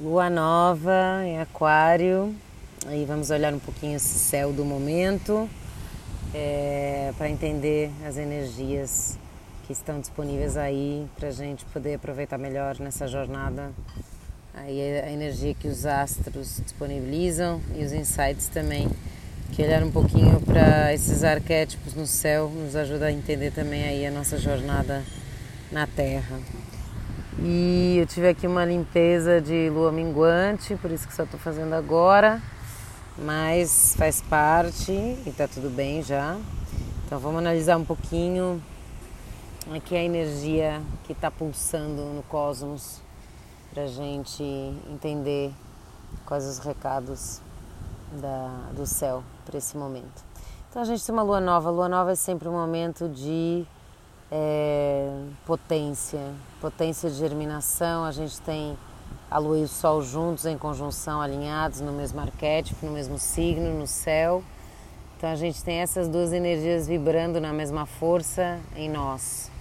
Lua nova em Aquário. Aí vamos olhar um pouquinho esse céu do momento é, para entender as energias que estão disponíveis aí para a gente poder aproveitar melhor nessa jornada. Aí a energia que os astros disponibilizam e os insights também. Que olhar um pouquinho para esses arquétipos no céu nos ajuda a entender também aí a nossa jornada na Terra. E eu tive aqui uma limpeza de lua minguante, por isso que só estou fazendo agora, mas faz parte e tá tudo bem já. Então vamos analisar um pouquinho aqui a energia que está pulsando no cosmos para gente entender quais os recados da, do céu para esse momento. Então a gente tem uma lua nova. A lua nova é sempre um momento de é, potência, potência de germinação. A gente tem a lua e o sol juntos em conjunção, alinhados no mesmo arquétipo, no mesmo signo, no céu. Então a gente tem essas duas energias vibrando na mesma força em nós.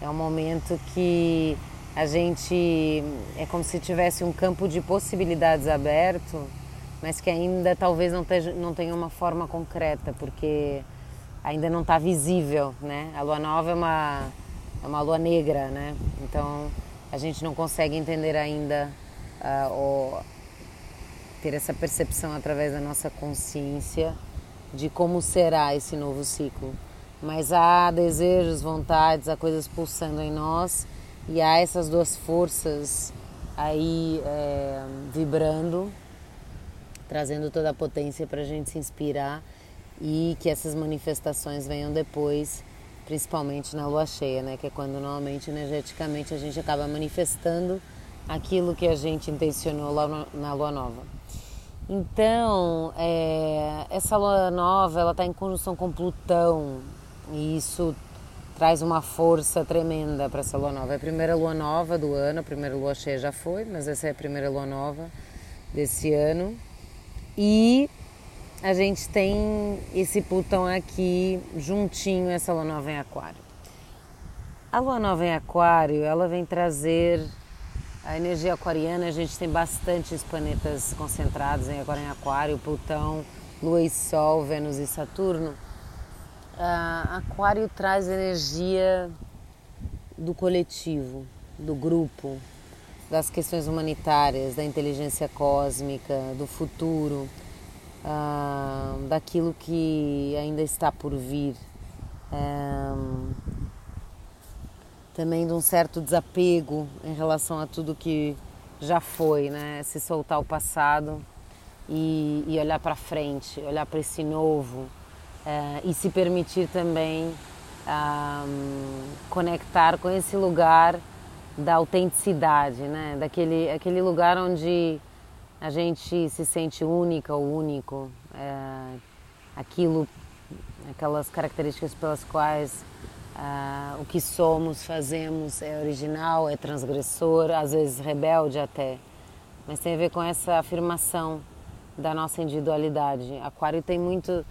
É um momento que a gente é como se tivesse um campo de possibilidades aberto, mas que ainda talvez não tenha, não tenha uma forma concreta, porque ainda não está visível, né? A lua nova é uma, é uma lua negra, né? Então a gente não consegue entender ainda uh, ou ter essa percepção através da nossa consciência de como será esse novo ciclo. Mas há desejos, vontades, há coisas pulsando em nós e há essas duas forças aí é, vibrando, trazendo toda a potência para a gente se inspirar e que essas manifestações venham depois, principalmente na lua cheia, né? Que é quando normalmente energeticamente a gente acaba manifestando aquilo que a gente intencionou lá na lua nova. Então, é, essa lua nova, ela está em conjunção com Plutão e isso traz uma força tremenda para essa lua nova. É a primeira lua nova do ano, a primeira lua cheia já foi, mas essa é a primeira lua nova desse ano. E a gente tem esse Plutão aqui juntinho, essa lua nova em Aquário. A lua nova em Aquário, ela vem trazer a energia aquariana. A gente tem bastantes planetas concentrados em agora em Aquário, Plutão, Lua e Sol, Vênus e Saturno. Uh, aquário traz energia do coletivo, do grupo, das questões humanitárias, da inteligência cósmica, do futuro daquilo que ainda está por vir. Ah, também de um certo desapego em relação a tudo que já foi, né? Se soltar o passado e, e olhar para frente, olhar para esse novo eh, e se permitir também conectar com esse lugar da autenticidade, né? Daquele aquele lugar onde a gente se sente única ou único, é, aquilo, aquelas características pelas quais é, o que somos, fazemos é original, é transgressor, às vezes rebelde até, mas tem a ver com essa afirmação da nossa individualidade. Aquário tem muito,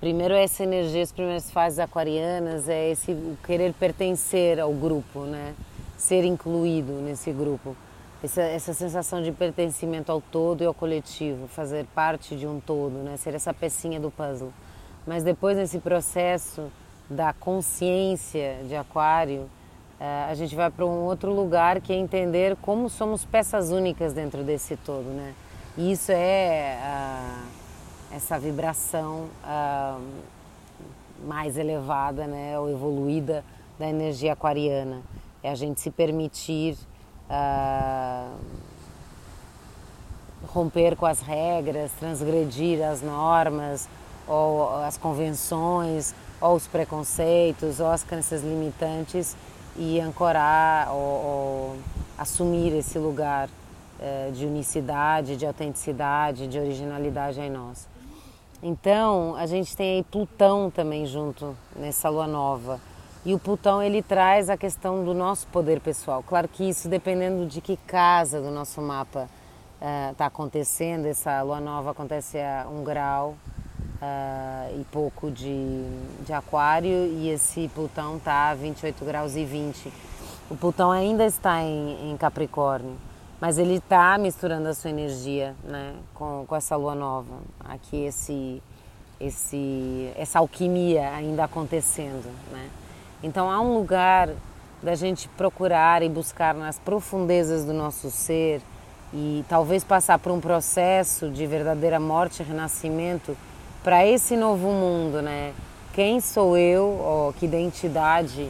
primeiro essa energia, as primeiras fases aquarianas é esse querer pertencer ao grupo, né? Ser incluído nesse grupo essa, essa sensação de pertencimento ao todo e ao coletivo, fazer parte de um todo, né? ser essa pecinha do puzzle. Mas depois, nesse processo da consciência de Aquário, eh, a gente vai para um outro lugar que é entender como somos peças únicas dentro desse todo. Né? E isso é essa vibração mais elevada né, ou evoluída da energia aquariana. É a gente se permitir uh, romper com as regras, transgredir as normas ou as convenções ou os preconceitos ou as crenças limitantes e ancorar ou, ou assumir esse lugar uh, de unicidade, de autenticidade, de originalidade em nós. Então, a gente tem aí Plutão também junto nessa lua nova e o Plutão ele traz a questão do nosso poder pessoal. Claro que isso dependendo de que casa do nosso mapa está uh, acontecendo. Essa lua nova acontece a um grau uh, e pouco de, de aquário e esse Plutão está a 28 graus e 20. O Plutão ainda está em, em Capricórnio. mas ele está misturando a sua energia né, com, com essa lua nova. Aqui esse, esse, essa alquimia ainda acontecendo. Né? Então há um lugar da gente procurar e buscar nas profundezas do nosso ser e talvez passar por um processo de verdadeira morte e renascimento para esse novo mundo, né? Quem sou eu, ou que identidade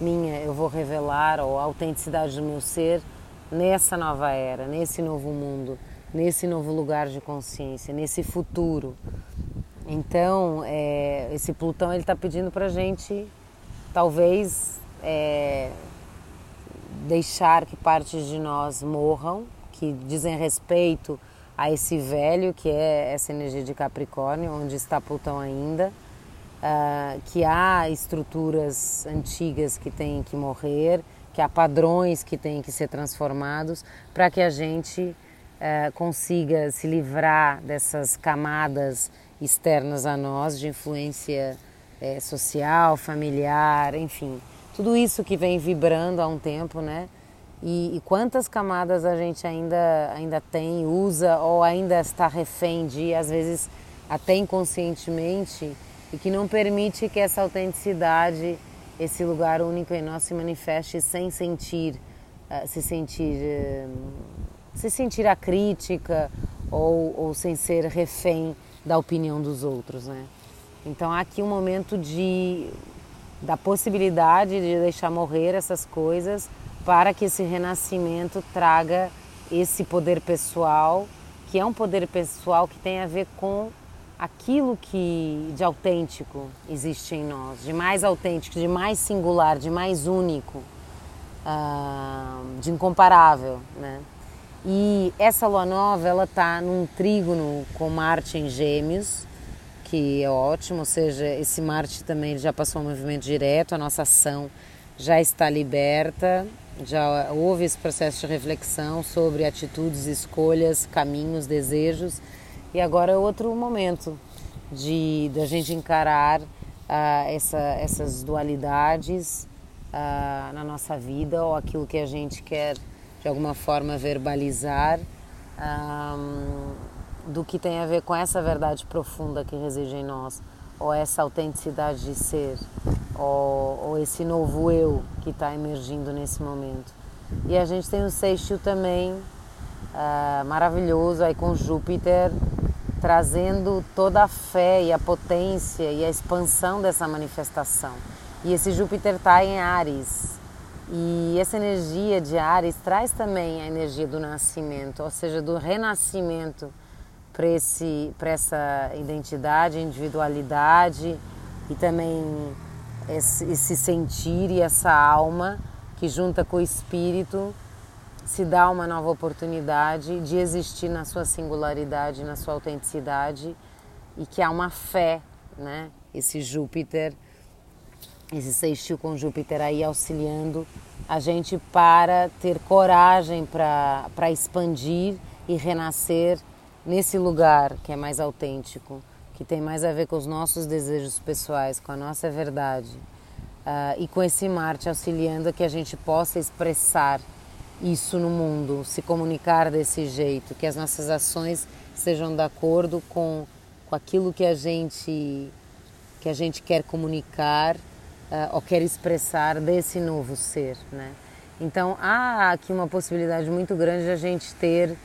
minha eu vou revelar, ou a autenticidade do meu ser nessa nova era, nesse novo mundo, nesse novo lugar de consciência, nesse futuro. Então, é, esse Plutão ele está pedindo para gente, talvez, é, deixar que partes de nós morram, que dizem respeito a esse velho, que é essa energia de Capricórnio, onde está Plutão ainda, uh, que há estruturas antigas que têm que morrer, que há padrões que têm que ser transformados, para que a gente uh, consiga se livrar dessas camadas externas a nós, de influência é, social, familiar, enfim, tudo isso que vem vibrando há um tempo, né? E, e, quantas camadas a gente ainda, ainda tem, usa ou ainda está refém de, às vezes até inconscientemente, e que não permite que essa autenticidade, esse lugar único em nós se manifeste sem sentir, uh, se sentir, uh, se sentir a crítica ou, ou sem ser refém da opinião dos outros, né? Então há aqui um momento de da possibilidade de deixar morrer essas coisas para que esse renascimento traga esse poder pessoal, que é um poder pessoal que tem a ver com aquilo que de autêntico existe em nós, de mais autêntico, de mais singular, de mais único, uh, de incomparável, né? E essa lua nova, ela tá num trígono com Marte em Gêmeos, que é ótimo, ou seja, esse Marte também já passou um movimento direto, a nossa ação já está liberta, já houve esse processo de reflexão sobre atitudes, escolhas, caminhos, desejos, e agora é outro momento de da gente encarar uh, essa, essas dualidades uh, na nossa vida ou aquilo que a gente quer de alguma forma verbalizar. Um, do que tem a ver com essa verdade profunda que reside em nós, ou essa autenticidade de ser, ou, ou esse novo eu que está emergindo nesse momento. E a gente tem o sextil também uh, maravilhoso aí com Júpiter trazendo toda a fé e a potência e a expansão dessa manifestação. E esse Júpiter está em Ares. E essa energia de Ares traz também a energia do nascimento, ou seja, do renascimento para essa identidade, individualidade e também esse, esse sentir e essa alma que junta com o espírito se dá uma nova oportunidade de existir na sua singularidade, na sua autenticidade e que há uma fé, né? Esse Júpiter, esse sextil com Júpiter aí auxiliando a gente para ter coragem para expandir e renascer nesse lugar que é mais autêntico, que tem mais a ver com os nossos desejos pessoais, com a nossa verdade, uh, e com esse Marte auxiliando a que a gente possa expressar isso no mundo, se comunicar desse jeito, que as nossas ações sejam de acordo com, com aquilo que a gente que a gente quer comunicar uh, ou quer expressar desse novo ser, né? Então há aqui uma possibilidade muito grande de a gente ter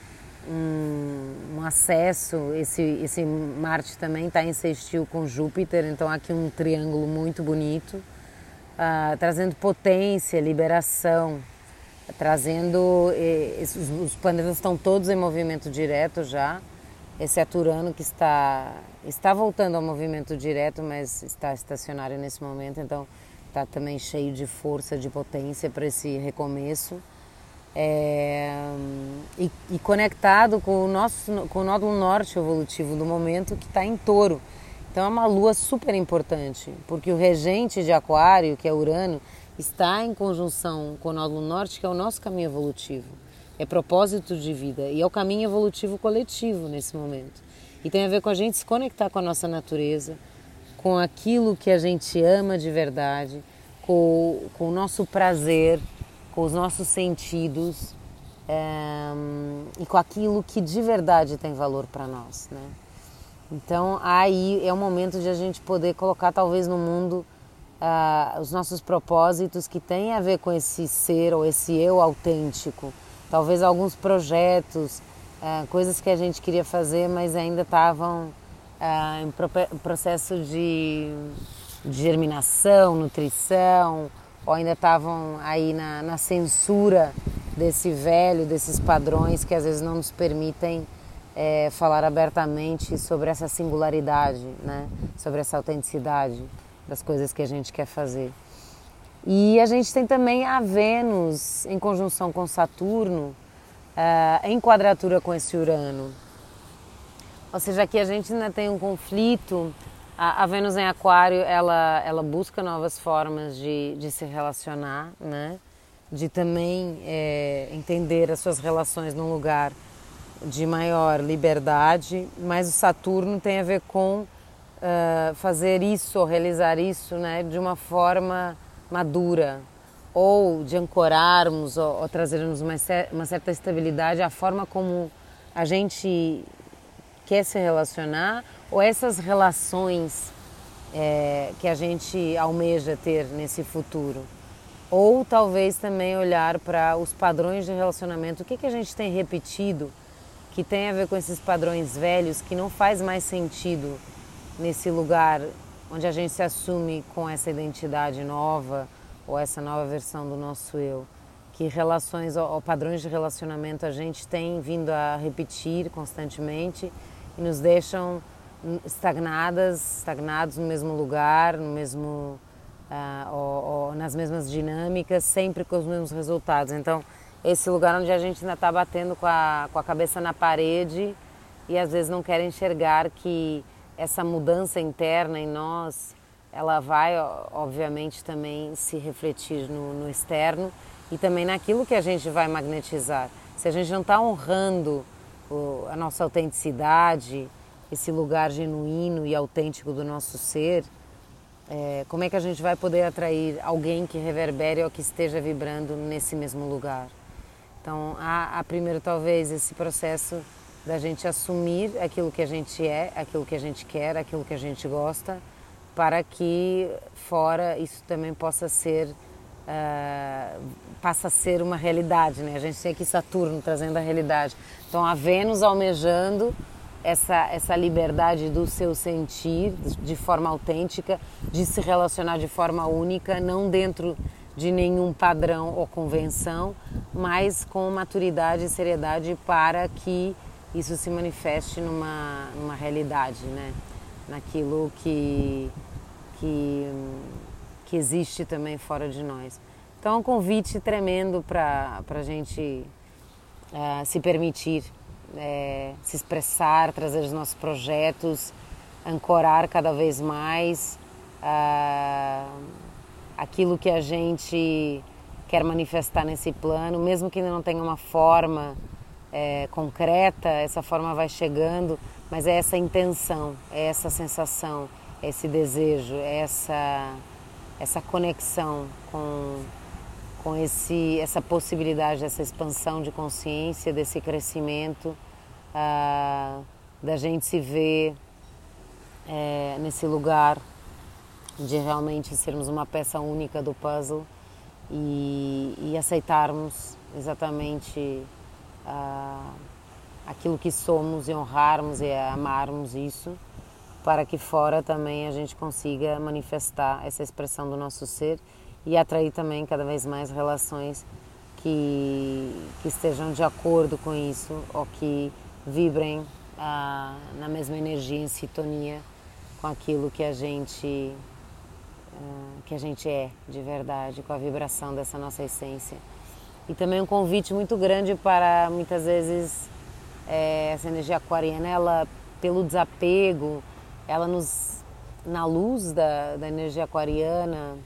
um, um, acesso. Esse, esse Marte também está em sextil com Júpiter, então aqui um triângulo muito bonito, uh, trazendo potência, liberação, trazendo. Esses, os planetas estão todos em movimento direto já. Esse é Turano que está, está voltando ao movimento direto, mas está estacionário nesse momento, então está também cheio de força, de potência para esse recomeço é, e, e, conectado com o nosso com o nódulo norte evolutivo do momento que está em touro. Então é uma lua super importante, porque o regente de Aquário, que é Urano, está em conjunção com o nódulo norte, que é o nosso caminho evolutivo. É propósito de vida e é o caminho evolutivo coletivo nesse momento. E tem a ver com a gente se conectar com a nossa natureza, com aquilo que a gente ama de verdade, com, com o nosso prazer com os nossos sentidos, um, e com aquilo que de verdade tem valor para nós, né? Então aí é o momento de a gente poder colocar talvez no mundo uh, os nossos propósitos que têm a ver com esse ser ou esse eu autêntico. Talvez alguns projetos, uh, coisas que a gente queria fazer, mas ainda estavam uh, em pro processo de germinação, nutrição, ou ainda estavam aí na, na censura desse velho, desses padrões que às vezes não nos permitem é, falar abertamente sobre essa singularidade, né? sobre essa autenticidade das coisas que a gente quer fazer. E a gente tem também a Vênus em conjunção com Saturno, uh, em quadratura com esse Urano. Ou seja, aqui a gente ainda tem um conflito. A, a Vênus em Aquário, ela, ela busca novas formas de, de se relacionar, né? de também é, entender as suas relações num lugar de maior liberdade, mas o Saturno tem a ver com uh, fazer isso, realizar isso né, de uma forma madura, ou de ancorarmos ou, ou trazermos uma, uma certa estabilidade à forma como a gente quer se relacionar, ou essas relações é, que a gente almeja ter nesse futuro. Ou talvez também olhar para os padrões de relacionamento, o que, que a gente tem repetido que tem a ver com esses padrões velhos que não faz mais sentido nesse lugar onde a gente se assume com essa identidade nova ou essa nova versão do nosso eu. Que relações ou padrões de relacionamento a gente tem vindo a repetir constantemente e nos deixam estagnadas, estagnados no mesmo lugar, no mesmo uh, ou, ou nas mesmas dinâmicas, sempre com os mesmos resultados. Então, esse lugar onde a gente ainda está batendo com a, com a cabeça na parede e às vezes não quer enxergar que essa mudança interna em nós, ela vai, obviamente, também se refletir no, no externo e também naquilo que a gente vai magnetizar. Se a gente não está honrando o, a nossa autenticidade, esse lugar genuíno e autêntico do nosso ser, é, como é que a gente vai poder atrair alguém que reverbere ou que esteja vibrando nesse mesmo lugar? Então, há, há primeiro talvez esse processo da gente assumir aquilo que a gente é, aquilo que a gente quer, aquilo que a gente gosta, para que fora isso também possa ser uh, passa a ser uma realidade, né? A gente tem aqui Saturno trazendo a realidade. Então a Vênus almejando essa essa liberdade do seu sentir de forma autêntica, de se relacionar de forma única, não dentro de nenhum padrão ou convenção, mas com maturidade e seriedade para que isso se manifeste numa, numa realidade, né? naquilo que, que, que existe também fora de nós. Então é um convite tremendo para a gente uh, se permitir é, se expressar, trazer os nossos projetos, ancorar cada vez mais uh, aquilo que a gente quer manifestar nesse plano, mesmo que ainda não tenha uma forma é, concreta, essa forma vai chegando, mas é essa intenção, é essa sensação, é esse desejo, é essa, essa conexão com, com esse, essa possibilidade dessa expansão de consciência, desse crescimento, ah, da gente se ver é, nesse lugar de realmente sermos uma peça única do puzzle e, e aceitarmos exatamente uh, aquilo que somos e honrarmos e amarmos isso, para que fora também a gente consiga manifestar essa expressão do nosso ser e atrair também cada vez mais relações que, que estejam de acordo com isso ou que vibrem uh, na mesma energia, em sintonia com aquilo que a gente uh, que a gente é de verdade, com a vibração dessa nossa essência. E também um convite muito grande para muitas vezes é, essa energia aquariana, ela pelo desapego, ela nos na luz da, da energia aquariana,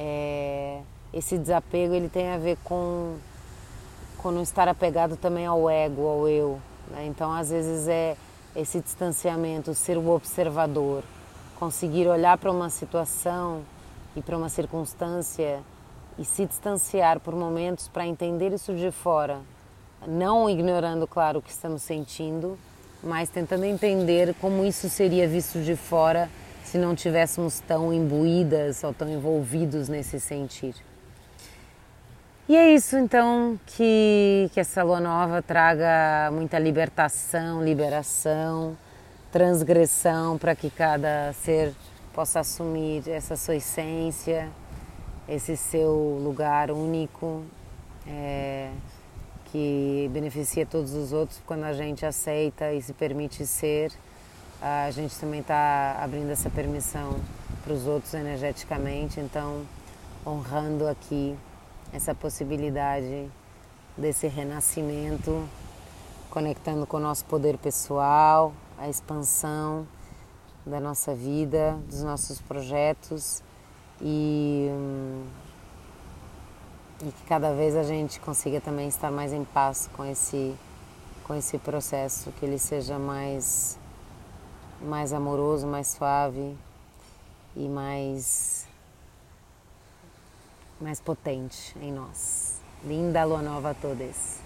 é, esse desapego ele tem a ver com, com não estar apegado também ao ego, ao eu. Né? Então às vezes é esse distanciamento, ser o observador, conseguir olhar para uma situação e para uma circunstância e se distanciar por momentos para entender isso de fora, não ignorando, claro, o que estamos sentindo, mas tentando entender como isso seria visto de fora se não tivéssemos tão imbuídas ou tão envolvidos nesse sentir. E é isso então que, que essa lua nova traga muita libertação, liberação, transgressão para que cada ser possa assumir essa sua essência, esse seu lugar único, é, que beneficia todos os outros quando a gente aceita e se permite ser. A gente também está abrindo essa permissão para os outros energeticamente, então honrando aqui essa possibilidade desse renascimento, conectando com o nosso poder pessoal, a expansão da nossa vida, dos nossos projetos e, hum, e que cada vez a gente consiga também estar mais em paz com esse, com esse processo, que ele seja mais, mais amoroso, mais suave e mais mais potente em nós. Linda lua nova a todos.